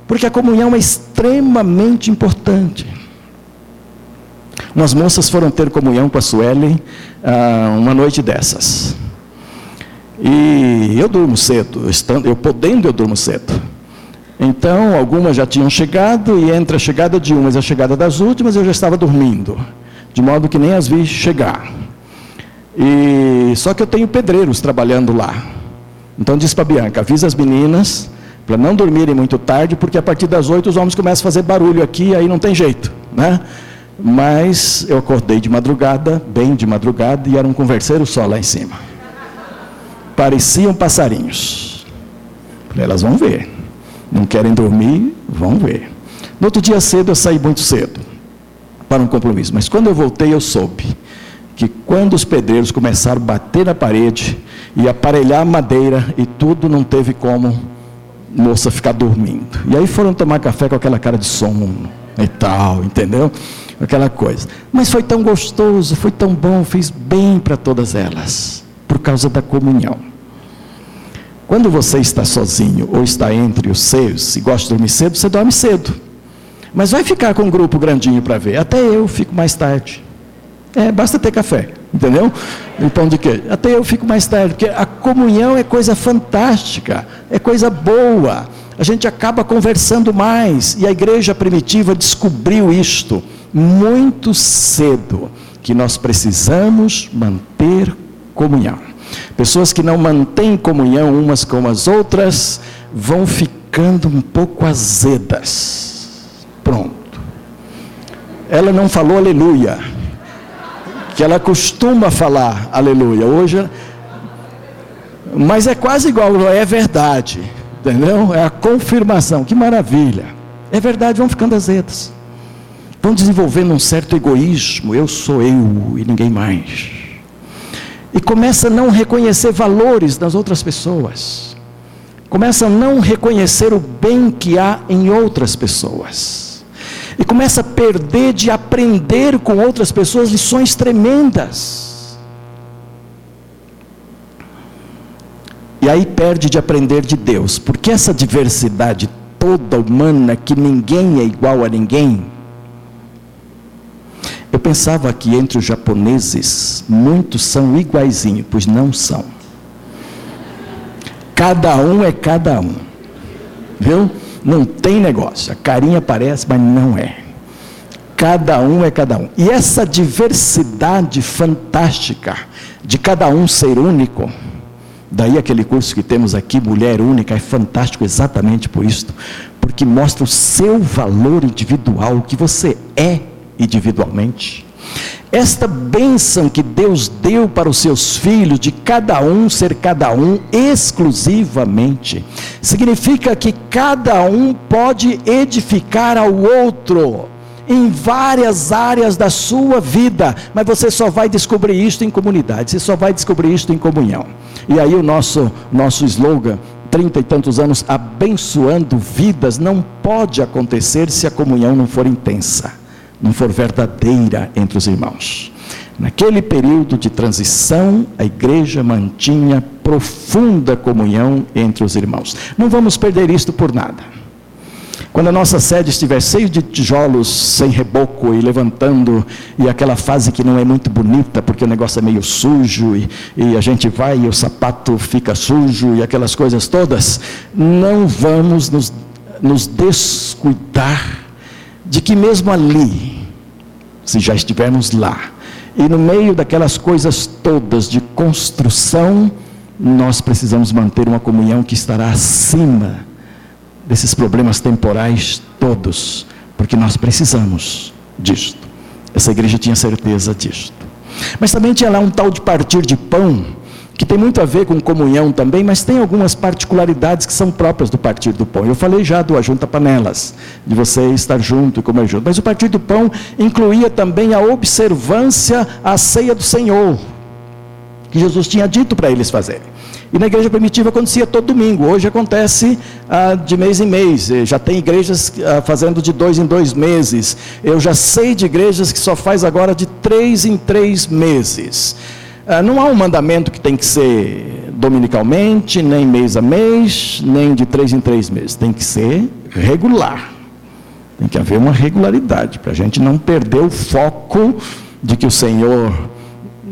Porque a comunhão é extremamente importante. Umas moças foram ter comunhão com a Suelen ah, uma noite dessas. E eu durmo cedo, estando, eu podendo, eu durmo cedo. Então, algumas já tinham chegado, e entre a chegada de umas e a chegada das últimas, eu já estava dormindo, de modo que nem as vi chegar. E só que eu tenho pedreiros trabalhando lá. Então disse para Bianca, avisa as meninas para não dormirem muito tarde, porque a partir das oito os homens começam a fazer barulho aqui, aí não tem jeito, né? Mas eu acordei de madrugada, bem de madrugada, e era um converseiro só lá em cima. Pareciam passarinhos. Elas vão ver. Não querem dormir, vão ver. No outro dia cedo eu saí muito cedo para um compromisso, mas quando eu voltei eu soube que quando os pedreiros começaram a bater na parede e aparelhar a madeira e tudo, não teve como moça ficar dormindo. E aí foram tomar café com aquela cara de sono e tal, entendeu? Aquela coisa. Mas foi tão gostoso, foi tão bom, fez bem para todas elas, por causa da comunhão. Quando você está sozinho ou está entre os seus e gosta de dormir cedo, você dorme cedo. Mas vai ficar com um grupo grandinho para ver. Até eu fico mais tarde. É, basta ter café, entendeu? E pão de queijo. Até eu fico mais tarde, porque a comunhão é coisa fantástica, é coisa boa. A gente acaba conversando mais. E a igreja primitiva descobriu isto muito cedo, que nós precisamos manter comunhão. Pessoas que não mantêm comunhão umas com as outras vão ficando um pouco azedas. Pronto. Ela não falou aleluia que ela costuma falar aleluia. Hoje, mas é quase igual, é verdade, entendeu? É a confirmação. Que maravilha. É verdade, vão ficando azedas. Vão desenvolvendo um certo egoísmo. Eu sou eu e ninguém mais. E começa a não reconhecer valores das outras pessoas. Começa a não reconhecer o bem que há em outras pessoas e começa a perder de aprender com outras pessoas lições tremendas. E aí perde de aprender de Deus, porque essa diversidade toda humana, que ninguém é igual a ninguém. Eu pensava que entre os japoneses, muitos são iguaizinhos, pois não são. Cada um é cada um, viu? Não tem negócio. A carinha parece, mas não é. Cada um é cada um. E essa diversidade fantástica de cada um ser único, daí aquele curso que temos aqui, Mulher Única, é fantástico exatamente por isso, porque mostra o seu valor individual, o que você é individualmente. Esta bênção que Deus deu para os seus filhos, de cada um ser cada um exclusivamente, significa que cada um pode edificar ao outro em várias áreas da sua vida, mas você só vai descobrir isto em comunidade, você só vai descobrir isto em comunhão. E aí o nosso nosso slogan trinta e tantos anos abençoando vidas não pode acontecer se a comunhão não for intensa não for verdadeira entre os irmãos. Naquele período de transição, a igreja mantinha profunda comunhão entre os irmãos. Não vamos perder isto por nada. Quando a nossa sede estiver cheia de tijolos sem reboco e levantando, e aquela fase que não é muito bonita, porque o negócio é meio sujo, e, e a gente vai e o sapato fica sujo, e aquelas coisas todas, não vamos nos, nos descuidar de que mesmo ali, se já estivermos lá, e no meio daquelas coisas todas de construção, nós precisamos manter uma comunhão que estará acima desses problemas temporais todos, porque nós precisamos disto. Essa igreja tinha certeza disto. Mas também tinha lá um tal de partir de pão, que tem muito a ver com comunhão também, mas tem algumas particularidades que são próprias do partir do pão. Eu falei já do ajunta panelas, de você estar junto e comer junto, mas o partir do pão incluía também a observância à ceia do Senhor, que Jesus tinha dito para eles fazerem. E na igreja primitiva acontecia todo domingo, hoje acontece ah, de mês em mês, já tem igrejas ah, fazendo de dois em dois meses, eu já sei de igrejas que só faz agora de três em três meses. Ah, não há um mandamento que tem que ser dominicalmente, nem mês a mês, nem de três em três meses. Tem que ser regular. Tem que haver uma regularidade, para a gente não perder o foco de que o Senhor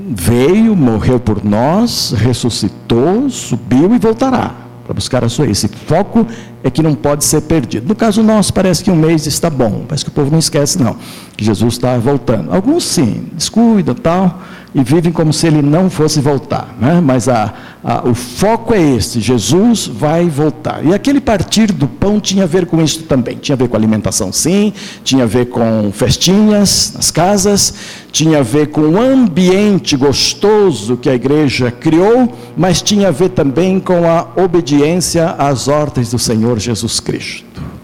veio, morreu por nós, ressuscitou, subiu e voltará para buscar a sua. Esse foco é que não pode ser perdido. No caso nosso, parece que um mês está bom, parece que o povo não esquece, não, que Jesus está voltando. Alguns sim, descuidam tal e vivem como se ele não fosse voltar. Né? Mas a, a, o foco é esse: Jesus vai voltar. E aquele partir do pão tinha a ver com isso também. Tinha a ver com alimentação, sim, tinha a ver com festinhas nas casas, tinha a ver com o ambiente gostoso que a igreja criou, mas tinha a ver também com a obediência às ordens do Senhor Jesus Cristo.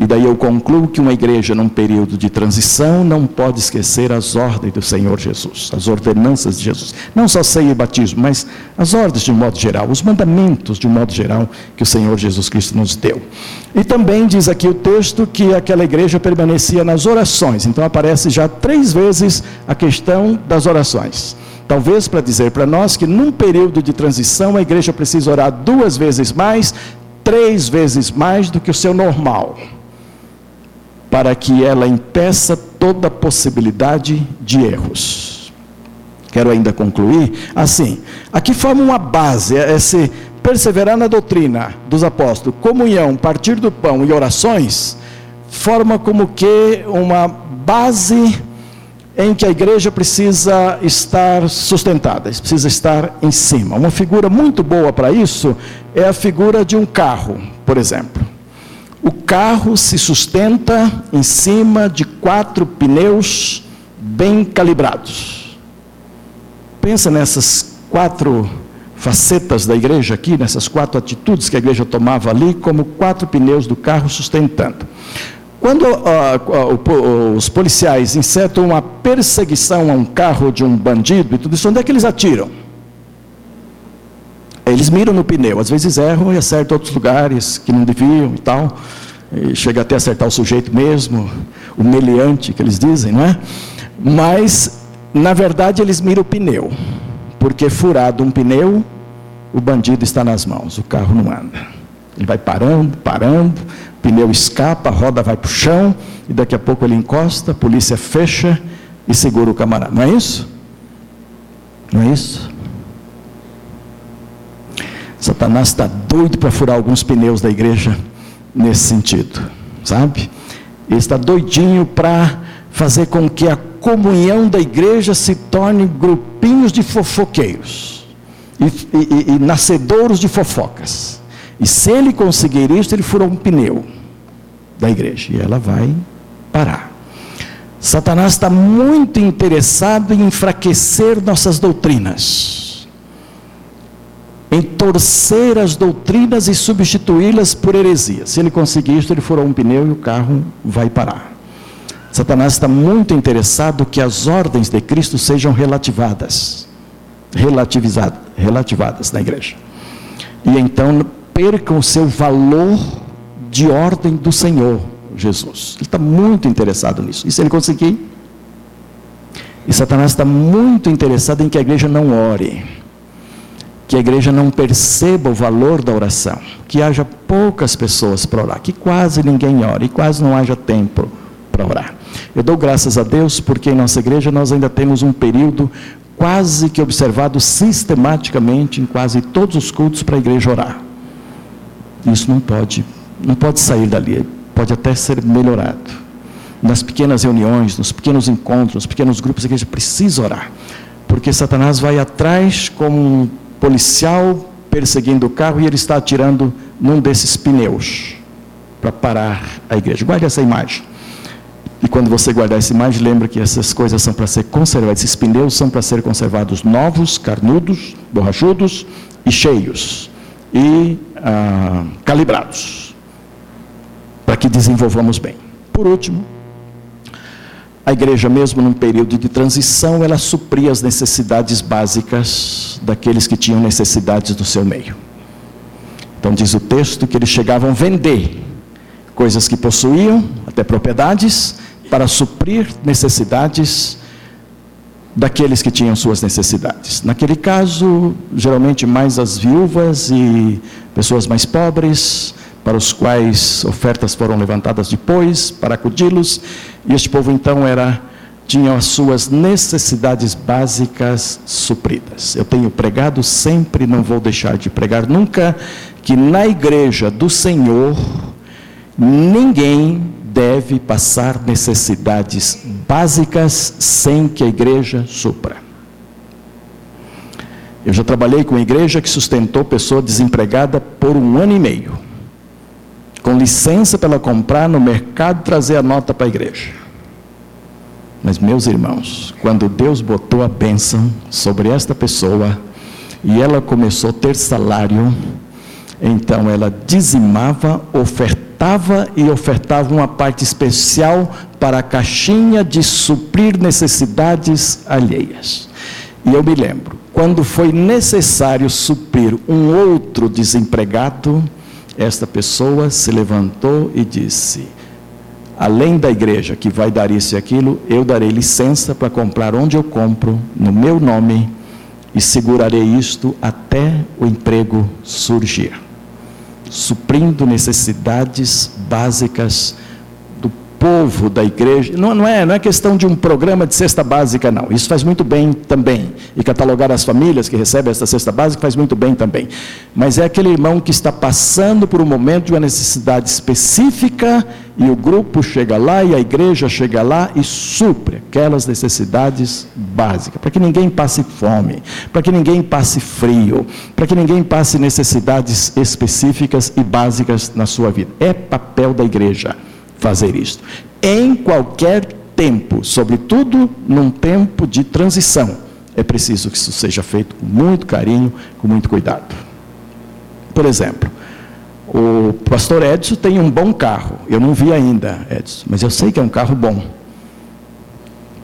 E daí eu concluo que uma igreja, num período de transição, não pode esquecer as ordens do Senhor Jesus, as ordenanças de Jesus. Não só ceia e batismo, mas as ordens de um modo geral, os mandamentos de um modo geral que o Senhor Jesus Cristo nos deu. E também diz aqui o texto que aquela igreja permanecia nas orações. Então aparece já três vezes a questão das orações. Talvez para dizer para nós que num período de transição a igreja precisa orar duas vezes mais, três vezes mais do que o seu normal para que ela impeça toda possibilidade de erros. Quero ainda concluir assim: aqui forma uma base, é esse perseverar na doutrina dos apóstolos, comunhão, partir do pão e orações, forma como que uma base em que a igreja precisa estar sustentada, precisa estar em cima. Uma figura muito boa para isso é a figura de um carro, por exemplo. O carro se sustenta em cima de quatro pneus bem calibrados. Pensa nessas quatro facetas da igreja aqui, nessas quatro atitudes que a igreja tomava ali, como quatro pneus do carro sustentando. Quando uh, uh, os policiais insetam uma perseguição a um carro de um bandido e tudo isso, onde é que eles atiram? Eles miram no pneu, às vezes erram e acertam outros lugares que não deviam e tal. E chega até acertar o sujeito mesmo, o meliante que eles dizem, não é? Mas, na verdade, eles miram o pneu, porque furado um pneu, o bandido está nas mãos, o carro não anda. Ele vai parando, parando, o pneu escapa, a roda vai para o chão, e daqui a pouco ele encosta, a polícia fecha e segura o camarada. Não é isso? Não é isso? Satanás está doido para furar alguns pneus da igreja nesse sentido, sabe? Ele está doidinho para fazer com que a comunhão da igreja se torne grupinhos de fofoqueiros e, e, e nascedouros de fofocas. E se ele conseguir isso, ele furou um pneu da igreja e ela vai parar. Satanás está muito interessado em enfraquecer nossas doutrinas em torcer as doutrinas e substituí-las por heresias. Se ele conseguir isso, ele furou um pneu e o carro vai parar. Satanás está muito interessado que as ordens de Cristo sejam relativadas, relativizadas, relativadas na igreja. E então percam o seu valor de ordem do Senhor Jesus. Ele está muito interessado nisso. E se ele conseguir? E Satanás está muito interessado em que a igreja não ore que a igreja não perceba o valor da oração, que haja poucas pessoas para orar, que quase ninguém ore e quase não haja tempo para orar. Eu dou graças a Deus porque em nossa igreja nós ainda temos um período quase que observado sistematicamente em quase todos os cultos para a igreja orar. Isso não pode, não pode sair dali, pode até ser melhorado. Nas pequenas reuniões, nos pequenos encontros, nos pequenos grupos, a igreja precisa orar. Porque Satanás vai atrás como policial perseguindo o carro e ele está atirando num desses pneus para parar a igreja. Guarde essa imagem. E quando você guardar essa imagem, lembre que essas coisas são para ser conservadas. Esses pneus são para ser conservados novos, carnudos, borrachudos e cheios. E ah, calibrados. Para que desenvolvamos bem. Por último, a igreja, mesmo num período de transição, ela supria as necessidades básicas daqueles que tinham necessidades do seu meio. Então, diz o texto que eles chegavam a vender coisas que possuíam, até propriedades, para suprir necessidades daqueles que tinham suas necessidades. Naquele caso, geralmente mais as viúvas e pessoas mais pobres, para os quais ofertas foram levantadas depois para acudi-los, e este povo então era tinha as suas necessidades básicas supridas. Eu tenho pregado sempre, não vou deixar de pregar nunca, que na igreja do Senhor ninguém deve passar necessidades básicas sem que a igreja supra. Eu já trabalhei com igreja que sustentou pessoa desempregada por um ano e meio com licença para ela comprar no mercado e trazer a nota para a igreja. Mas, meus irmãos, quando Deus botou a bênção sobre esta pessoa e ela começou a ter salário, então ela dizimava, ofertava e ofertava uma parte especial para a caixinha de suprir necessidades alheias. E eu me lembro, quando foi necessário suprir um outro desempregado, esta pessoa se levantou e disse: Além da igreja que vai dar isso e aquilo, eu darei licença para comprar onde eu compro, no meu nome, e segurarei isto até o emprego surgir. Suprindo necessidades básicas povo da igreja. Não, não, é, não é questão de um programa de cesta básica, não. Isso faz muito bem também. E catalogar as famílias que recebem essa cesta básica faz muito bem também. Mas é aquele irmão que está passando por um momento de uma necessidade específica e o grupo chega lá e a igreja chega lá e supre aquelas necessidades básicas, para que ninguém passe fome, para que ninguém passe frio, para que ninguém passe necessidades específicas e básicas na sua vida. É papel da igreja fazer isto. Em qualquer tempo, sobretudo num tempo de transição, é preciso que isso seja feito com muito carinho, com muito cuidado. Por exemplo, o pastor Edson tem um bom carro. Eu não vi ainda, Edson, mas eu sei que é um carro bom.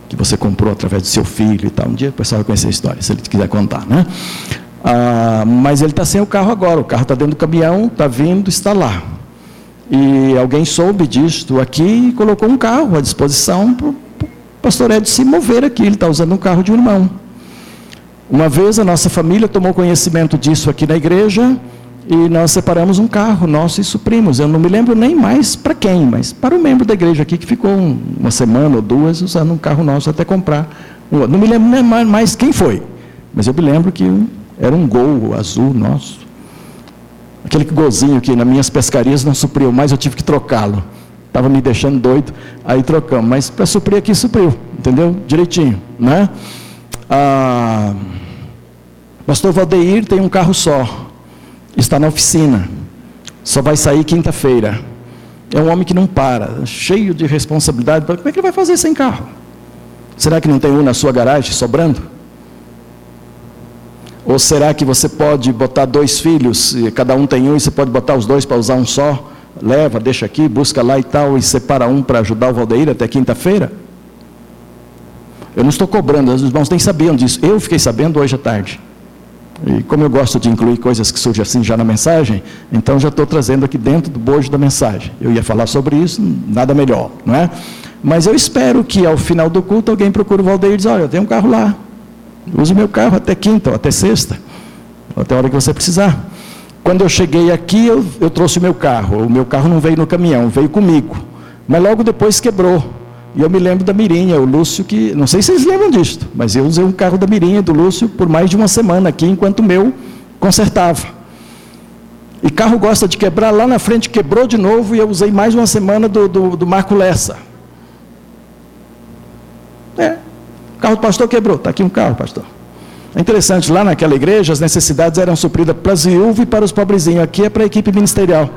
Que você comprou através do seu filho e tal. Um dia o pessoal vai conhecer a história, se ele quiser contar, né? Ah, mas ele está sem o carro agora. O carro está dentro do caminhão, está vindo, está lá. E alguém soube disto aqui e colocou um carro à disposição para o pastor Ed se mover aqui. Ele está usando um carro de um irmão. Uma vez a nossa família tomou conhecimento disso aqui na igreja e nós separamos um carro nosso e suprimos. Eu não me lembro nem mais para quem, mas para um membro da igreja aqui que ficou uma semana ou duas usando um carro nosso até comprar. Não me lembro nem mais quem foi, mas eu me lembro que era um gol azul nosso. Aquele golzinho que nas minhas pescarias não supriu mais, eu tive que trocá-lo. Estava me deixando doido, aí trocamos. Mas para suprir aqui, supriu, entendeu? Direitinho, né? Ah, Pastor Valdeir tem um carro só, está na oficina, só vai sair quinta-feira. É um homem que não para, cheio de responsabilidade. Como é que ele vai fazer sem carro? Será que não tem um na sua garagem sobrando? Ou será que você pode botar dois filhos, e cada um tem um, e você pode botar os dois para usar um só? Leva, deixa aqui, busca lá e tal, e separa um para ajudar o Valdeir até quinta-feira? Eu não estou cobrando, os irmãos nem sabiam disso. Eu fiquei sabendo hoje à tarde. E como eu gosto de incluir coisas que surgem assim já na mensagem, então já estou trazendo aqui dentro do bojo da mensagem. Eu ia falar sobre isso, nada melhor, não é? Mas eu espero que ao final do culto alguém procure o Valdeir e diz, olha, eu tenho um carro lá, Use meu carro até quinta, ou até sexta, ou até a hora que você precisar. Quando eu cheguei aqui, eu, eu trouxe o meu carro. O meu carro não veio no caminhão, veio comigo. Mas logo depois quebrou. E eu me lembro da Mirinha, o Lúcio, que. Não sei se vocês lembram disto, mas eu usei um carro da Mirinha do Lúcio por mais de uma semana aqui, enquanto o meu consertava. E carro gosta de quebrar, lá na frente quebrou de novo e eu usei mais uma semana do, do, do Marco Lessa. É, carro do pastor quebrou. Está aqui um carro, pastor. É interessante, lá naquela igreja as necessidades eram supridas para as viúvas e para os pobrezinhos. Aqui é para a equipe ministerial.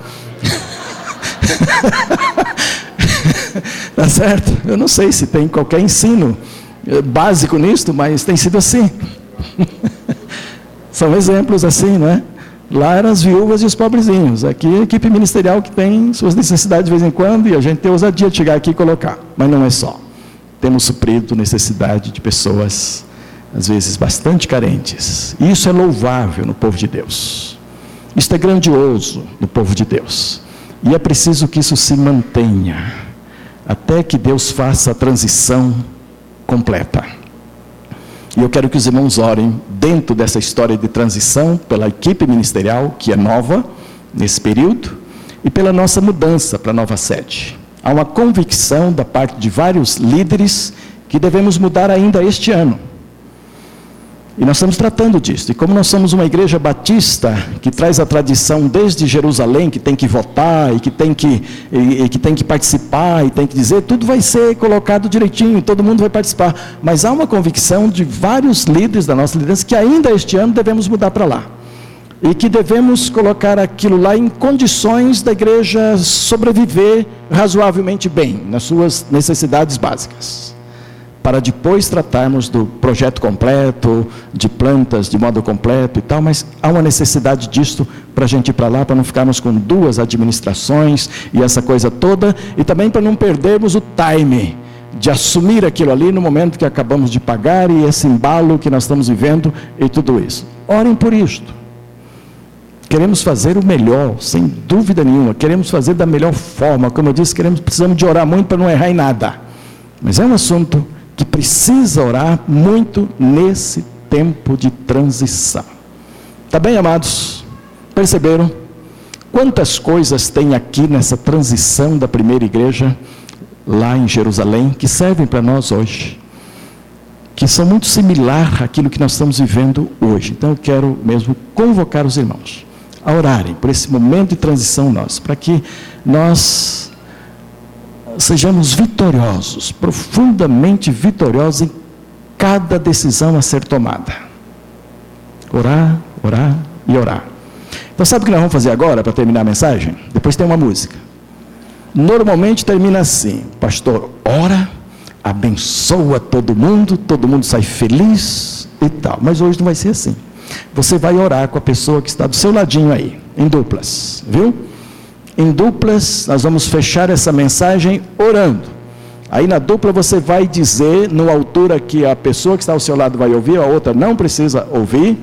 tá certo? Eu não sei se tem qualquer ensino eh, básico nisto, mas tem sido assim. São exemplos assim, não é? Lá eram as viúvas e os pobrezinhos. Aqui é a equipe ministerial que tem suas necessidades de vez em quando e a gente tem ousadia de chegar aqui e colocar. Mas não é só temos suprido necessidade de pessoas, às vezes, bastante carentes. E isso é louvável no povo de Deus. Isso é grandioso no povo de Deus. E é preciso que isso se mantenha, até que Deus faça a transição completa. E eu quero que os irmãos orem dentro dessa história de transição, pela equipe ministerial, que é nova nesse período, e pela nossa mudança para a nova sede. Há uma convicção da parte de vários líderes que devemos mudar ainda este ano. E nós estamos tratando disso. E como nós somos uma igreja batista que traz a tradição desde Jerusalém, que tem que votar e que tem que, e, e que, tem que participar e tem que dizer, tudo vai ser colocado direitinho, todo mundo vai participar. Mas há uma convicção de vários líderes da nossa liderança que ainda este ano devemos mudar para lá e que devemos colocar aquilo lá em condições da igreja sobreviver razoavelmente bem nas suas necessidades básicas. para depois tratarmos do projeto completo, de plantas de modo completo e tal, mas há uma necessidade disto para a gente ir para lá, para não ficarmos com duas administrações e essa coisa toda, e também para não perdermos o time de assumir aquilo ali no momento que acabamos de pagar e esse embalo que nós estamos vivendo e tudo isso. Orem por isto. Queremos fazer o melhor, sem dúvida nenhuma. Queremos fazer da melhor forma. Como eu disse, queremos, precisamos de orar muito para não errar em nada. Mas é um assunto que precisa orar muito nesse tempo de transição. Tá bem, amados? Perceberam? Quantas coisas tem aqui nessa transição da primeira igreja? lá em Jerusalém, que servem para nós hoje, que são muito similar àquilo que nós estamos vivendo hoje. Então eu quero mesmo convocar os irmãos a orarem por esse momento de transição nosso, para que nós sejamos vitoriosos, profundamente vitoriosos em cada decisão a ser tomada. Orar, orar e orar. Então sabe o que nós vamos fazer agora para terminar a mensagem? Depois tem uma música normalmente termina assim: pastor, ora, abençoa todo mundo, todo mundo sai feliz e tal. Mas hoje não vai ser assim. Você vai orar com a pessoa que está do seu ladinho aí, em duplas, viu? Em duplas, nós vamos fechar essa mensagem orando. Aí na dupla você vai dizer, na altura que a pessoa que está ao seu lado vai ouvir, a outra não precisa ouvir.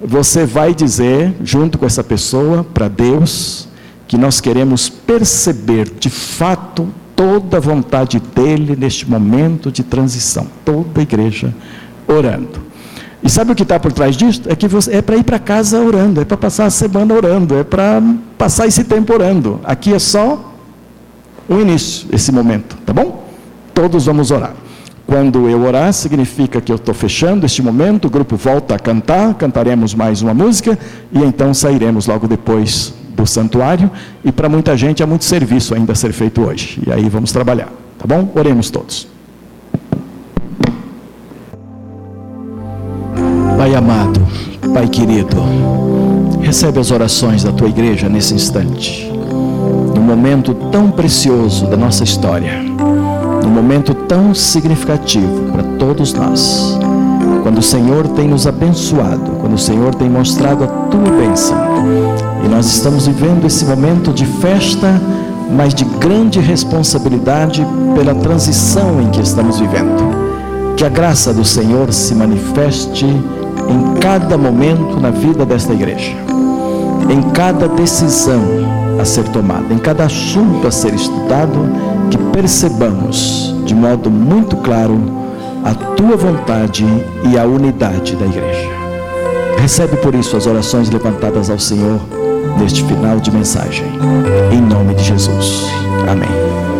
Você vai dizer, junto com essa pessoa, para Deus, que nós queremos perceber de fato toda a vontade dele neste momento de transição. Toda a igreja orando. E sabe o que está por trás disso? É que você, é para ir para casa orando, é para passar a semana orando, é para passar esse tempo orando. Aqui é só o início, esse momento, tá bom? Todos vamos orar. Quando eu orar, significa que eu estou fechando este momento, o grupo volta a cantar, cantaremos mais uma música e então sairemos logo depois do santuário, e para muita gente há muito serviço ainda a ser feito hoje. E aí vamos trabalhar, tá bom? Oremos todos. Amado, Pai querido, recebe as orações da tua igreja nesse instante, num momento tão precioso da nossa história, num momento tão significativo para todos nós quando o Senhor tem nos abençoado, quando o Senhor tem mostrado a tua bênção. E nós estamos vivendo esse momento de festa, mas de grande responsabilidade pela transição em que estamos vivendo. Que a graça do Senhor se manifeste em cada momento na vida desta igreja, em cada decisão a ser tomada, em cada assunto a ser estudado, que percebamos de modo muito claro a tua vontade e a unidade da igreja. Recebe por isso as orações levantadas ao Senhor neste final de mensagem. Em nome de Jesus. Amém.